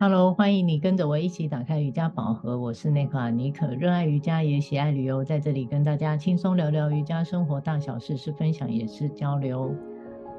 Hello，欢迎你跟着我一起打开瑜伽宝盒。我是内克阿妮可，热爱瑜伽也喜爱旅游，在这里跟大家轻松聊聊瑜伽生活大小事，是分享也是交流。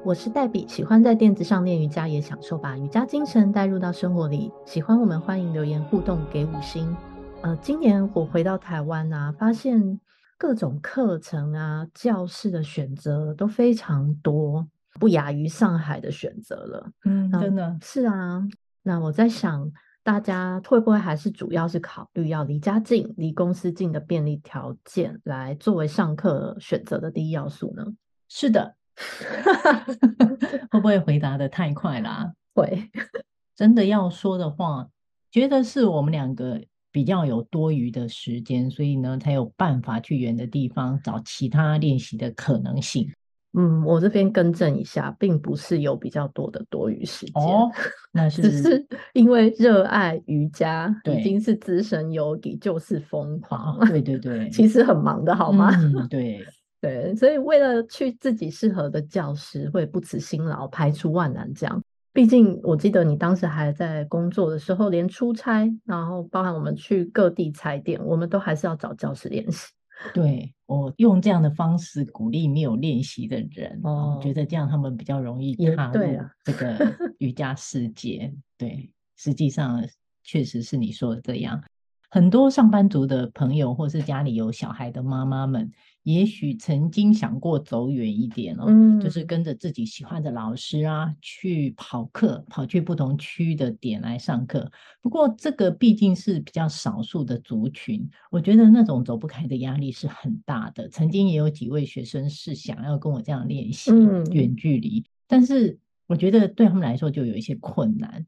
我是黛比，喜欢在垫子上练瑜伽，也享受把瑜伽精神带入到生活里。喜欢我们，欢迎留言互动，给五星。呃，今年我回到台湾啊，发现各种课程啊、教室的选择都非常多，不亚于上海的选择了。嗯，真的是啊。那我在想，大家会不会还是主要是考虑要离家近、离公司近的便利条件来作为上课选择的第一要素呢？是的，会不会回答的太快啦？会，真的要说的话，觉得是我们两个比较有多余的时间，所以呢，才有办法去远的地方找其他练习的可能性。嗯，我这边更正一下，并不是有比较多的多余时间，哦，那是只是因为热爱瑜伽，已经是资深 Yogi，就是疯狂，哦。对对对，其实很忙的好吗？嗯、对对，所以为了去自己适合的教室，会不辞辛劳，排除万难这样。毕竟我记得你当时还在工作的时候，连出差，然后包含我们去各地踩点，我们都还是要找教室练习。对，我用这样的方式鼓励没有练习的人，哦，我觉得这样他们比较容易踏入这个 瑜伽世界。对，对，实际上确实是你说的这样。很多上班族的朋友，或是家里有小孩的妈妈们，也许曾经想过走远一点哦，嗯，就是跟着自己喜欢的老师啊，去跑课，跑去不同区的点来上课。不过，这个毕竟是比较少数的族群，我觉得那种走不开的压力是很大的。曾经也有几位学生是想要跟我这样练习远距离，嗯，但是我觉得对他们来说就有一些困难。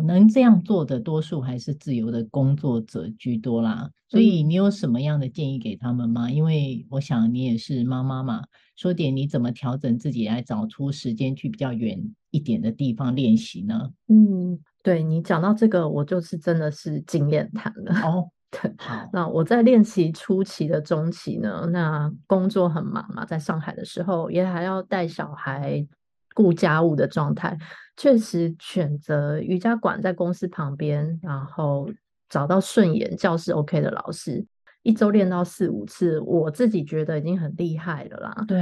能这样做的多数还是自由的工作者居多啦，所以你有什么样的建议给他们吗？因为我想你也是妈妈嘛，说点你怎么调整自己来找出时间去比较远一点的地方练习呢？嗯，对，你讲到这个，我就是真的是经验谈了。哦，对，好，那我在练习初期的中期呢，那工作很忙嘛，在上海的时候也还要带小孩。顾家务的状态，确实选择瑜伽馆在公司旁边，然后找到顺眼教室 OK 的老师，一周练到四五次，我自己觉得已经很厉害了啦。对，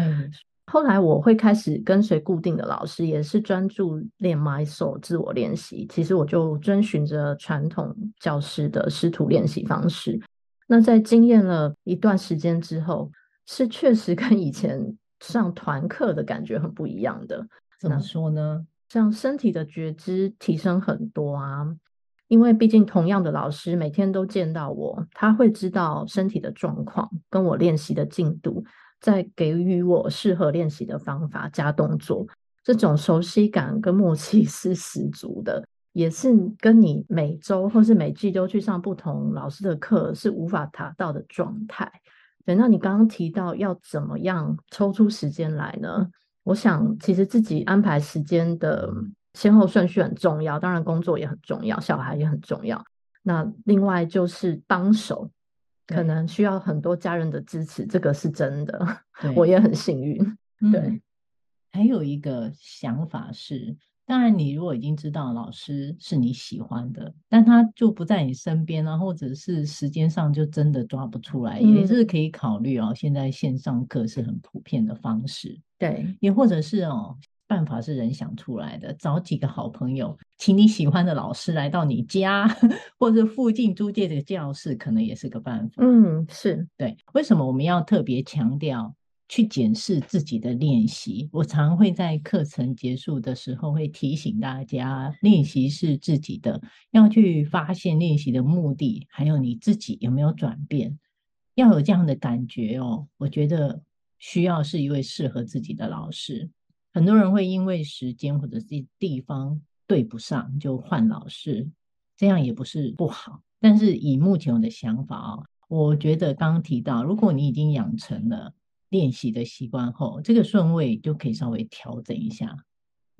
后来我会开始跟随固定的老师，也是专注练 Mysore 自我练习。其实我就遵循着传统教师的师徒练习方式。那在经验了一段时间之后，是确实跟以前。上团课的感觉很不一样的，怎么说呢？像身体的觉知提升很多啊，因为毕竟同样的老师每天都见到我，他会知道身体的状况，跟我练习的进度，再给予我适合练习的方法加动作，这种熟悉感跟默契 是十足的，也是跟你每周或是每季都去上不同老师的课是无法达到的状态。对，那你刚刚提到要怎么样抽出时间来呢？我想，其实自己安排时间的先后顺序很重要，当然工作也很重要，小孩也很重要。那另外就是帮手，可能需要很多家人的支持，这个是真的。我也很幸运。对，嗯，还有一个想法是。当然，你如果已经知道老师是你喜欢的，但他就不在你身边啊，或者是时间上就真的抓不出来，嗯、也是可以考虑哦。现在线上课是很普遍的方式，对，也或者是哦，办法是人想出来的，找几个好朋友，请你喜欢的老师来到你家，或者附近租借的教室，可能也是个办法。嗯，是对。为什么我们要特别强调？去检视自己的练习，我常会在课程结束的时候会提醒大家，练习是自己的，要去发现练习的目的，还有你自己有没有转变，要有这样的感觉哦。我觉得需要是一位适合自己的老师。很多人会因为时间或者是地方对不上就换老师，这样也不是不好。但是以目前我的想法哦，我觉得刚刚提到，如果你已经养成了。练习的习惯后，这个顺位就可以稍微调整一下，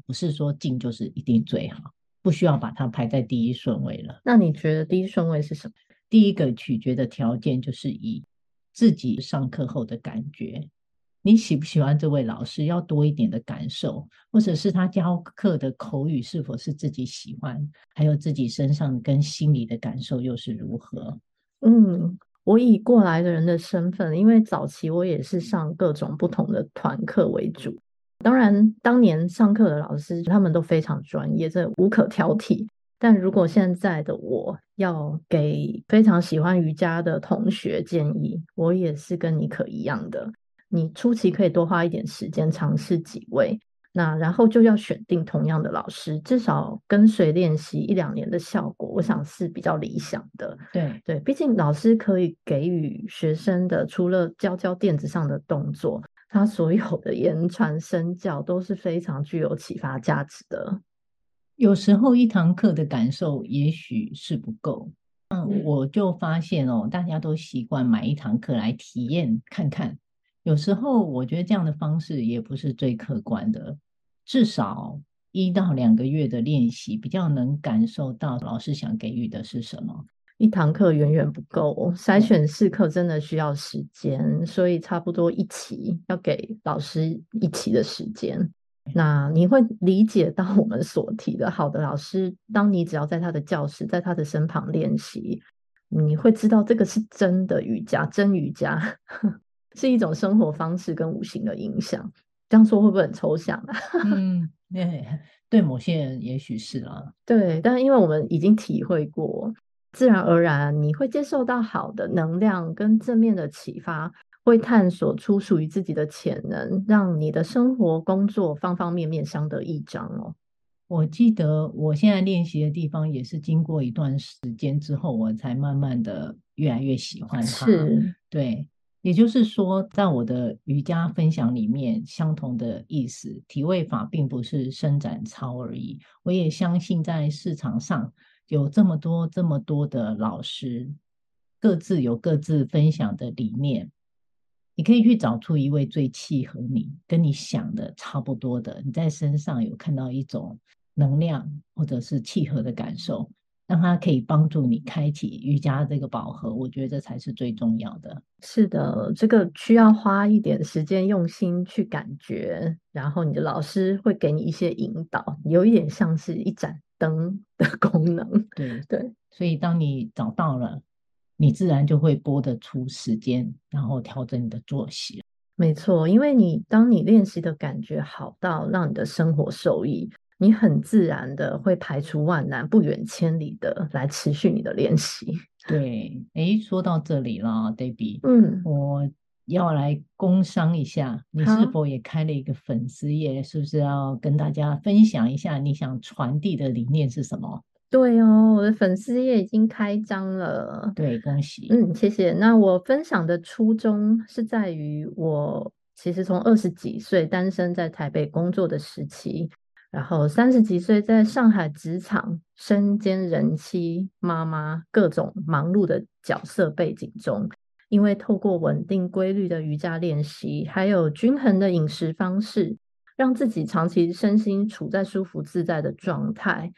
不是说进就是一定最好，不需要把它排在第一顺位了。那你觉得第一顺位是什么？第一个取决的条件就是以自己上课后的感觉，你喜不喜欢这位老师，要多一点的感受，或者是他教课的口语是否是自己喜欢，还有自己身上跟心里的感受又是如何？嗯，我以过来的人的身份，因为早期我也是上各种不同的团课为主。当然，当年上课的老师他们都非常专业，这无可挑剔。但如果现在的我要给非常喜欢瑜伽的同学建议，我也是跟妮可一样的。你初期可以多花一点时间尝试几位，那然后就要选定同样的老师，至少跟随练习一两年的效果，我想是比较理想的。对对，毕竟老师可以给予学生的，除了教教垫子上的动作。他所有的言传身教都是非常具有启发价值的。有时候一堂课的感受也许是不够，嗯，我就发现哦，大家都习惯买一堂课来体验看看。有时候我觉得这样的方式也不是最客观的，至少一到两个月的练习，比较能感受到老师想给予的是什么。一堂课远远不够，筛选试课真的需要时间，所以差不多一期要给老师一期的时间。那你会理解到我们所提的，好的老师，当你只要在他的教室，在他的身旁练习，你会知道这个是真的瑜伽，真瑜伽是一种生活方式跟五行的影响。这样说会不会很抽象啊？嗯，对，对某些人也许是啊。对，但是因为我们已经体会过。自然而然，你会接受到好的能量跟正面的启发，会探索出属于自己的潜能，让你的生活、工作方方面面相得益彰哦。我记得我现在练习的地方，也是经过一段时间之后，我才慢慢的越来越喜欢它。是，对，也就是说，在我的瑜伽分享里面，相同的意思，体位法并不是伸展操而已。我也相信在市场上。有这么多这么多的老师，各自有各自分享的理念，你可以去找出一位最契合你、跟你想的差不多的，你在身上有看到一种能量或者是契合的感受，让它可以帮助你开启瑜伽这个宝盒。我觉得这才是最重要的。是的，这个需要花一点时间用心去感觉，然后你的老师会给你一些引导，有一点像是一盏灯 的功能，对对，所以当你找到了，你自然就会拨得出时间，然后调整你的作息。没错，因为你当你练习的感觉好到让你的生活受益，你很自然的会排除万难，不远千里的来持续你的练习。对，诶，说到这里了，Debbie，嗯，我。要来工商一下，你是否也开了一个粉丝页？是不是要跟大家分享一下你想传递的理念是什么？对哦，我的粉丝页已经开张了。对，恭喜。嗯，谢谢。那我分享的初衷是在于，我其实从二十几岁单身在台北工作的时期，然后三十几岁在上海职场身兼人妻、妈妈，各种忙碌的角色背景中。因为透过稳定规律的瑜伽练习，还有均衡的饮食方式，让自己长期身心处在舒服自在的状态，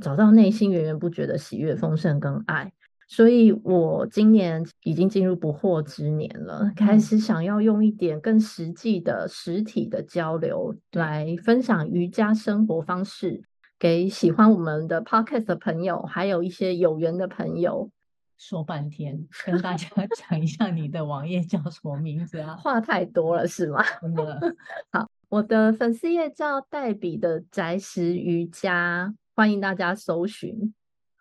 找到内心源源不绝的喜悦、丰盛跟爱。所以我今年已经进入不惑之年了，开始想要用一点更实际的实体的交流来分享瑜伽生活方式，给喜欢我们的 Podcast 的朋友，还有一些有缘的朋友。说半天，跟大家 讲一下你的网页叫什么名字啊？话太多了是吗？真的。好，我的粉丝页叫黛比的宅食瑜伽，欢迎大家搜寻。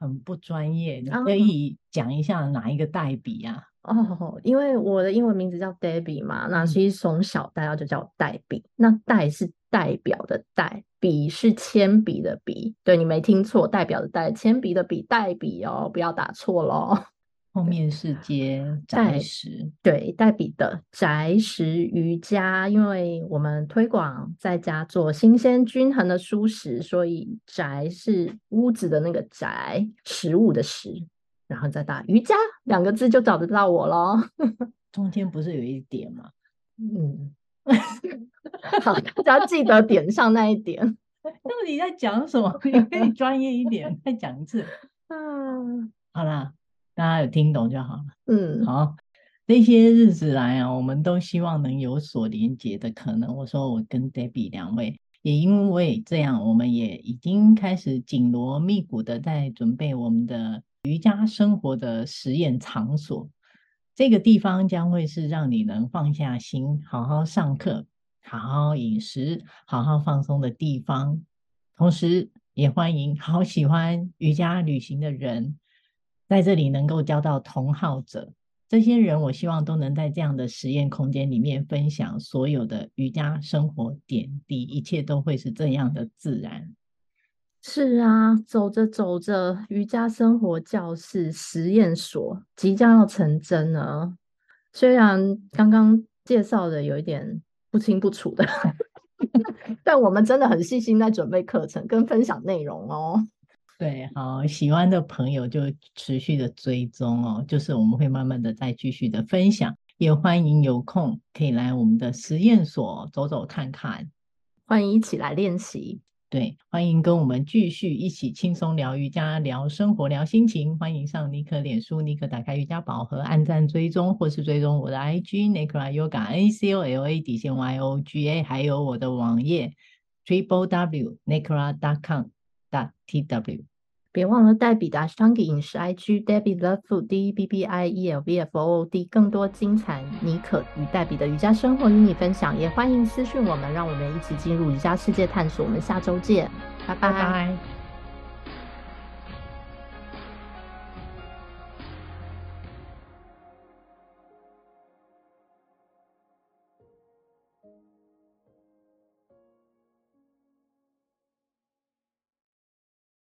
很不专业，你可以讲一下哪一个代笔啊？哦，因为我的英文名字叫 Debbie 嘛，那其实从小大家就叫代笔。那代是代表的代，笔是铅笔的笔。对，你没听错，代表的代，铅笔的笔，代笔哦，不要打错喽。后面是接宅食，对，黛比的宅食瑜伽，因为我们推广在家做新鲜均衡的蔬食，所以宅是屋子的那个宅，食物的食，然后再打瑜伽两个字就找得到我喽。中间不是有一点吗？嗯，好，大家记得点上那一点。到底在讲什么？你可以专业一点，再讲一次。嗯，好啦。大家有听懂就好了。嗯，好。这些日子来啊，我们都希望能有所连接的可能。我说我跟 Debbie 两位，也因为这样，我们也已经开始紧锣密鼓的在准备我们的瑜伽生活的实验场所。这个地方将会是让你能放下心，好好上课，好好饮食，好好放松的地方。同时，也欢迎好喜欢瑜伽旅行的人在这里能够交到同好者。这些人，我希望都能在这样的实验空间里面分享所有的瑜伽生活点滴，一切都会是这样的自然。是啊，走着走着，瑜伽生活教室实验所即将要成真了。虽然刚刚介绍的有一点不清不楚的，但我们真的很细心在准备课程跟分享内容哦。对，好，喜欢的朋友就持续的追踪哦，就是我们会慢慢的再继续的分享，也欢迎有空可以来我们的实验所走走看看，欢迎一起来练习。对，欢迎跟我们继续一起轻松聊瑜伽、聊生活、聊心情。欢迎上尼可脸书，尼可打开瑜伽宝盒，按赞追踪，或是追踪我的 IG Nicola Yoga N C O L A 底线 Y O G A，还有我的网页 Triple W Nicola dot com dot T W。别忘了黛比的 Ashtanga 饮食 IG Debbie Love Food D E B B I E L V F O O D，更多精彩尼可与黛比的瑜伽生活与你分享，也欢迎私讯我们，让我们一起进入瑜伽世界探索。我们下周见，拜拜。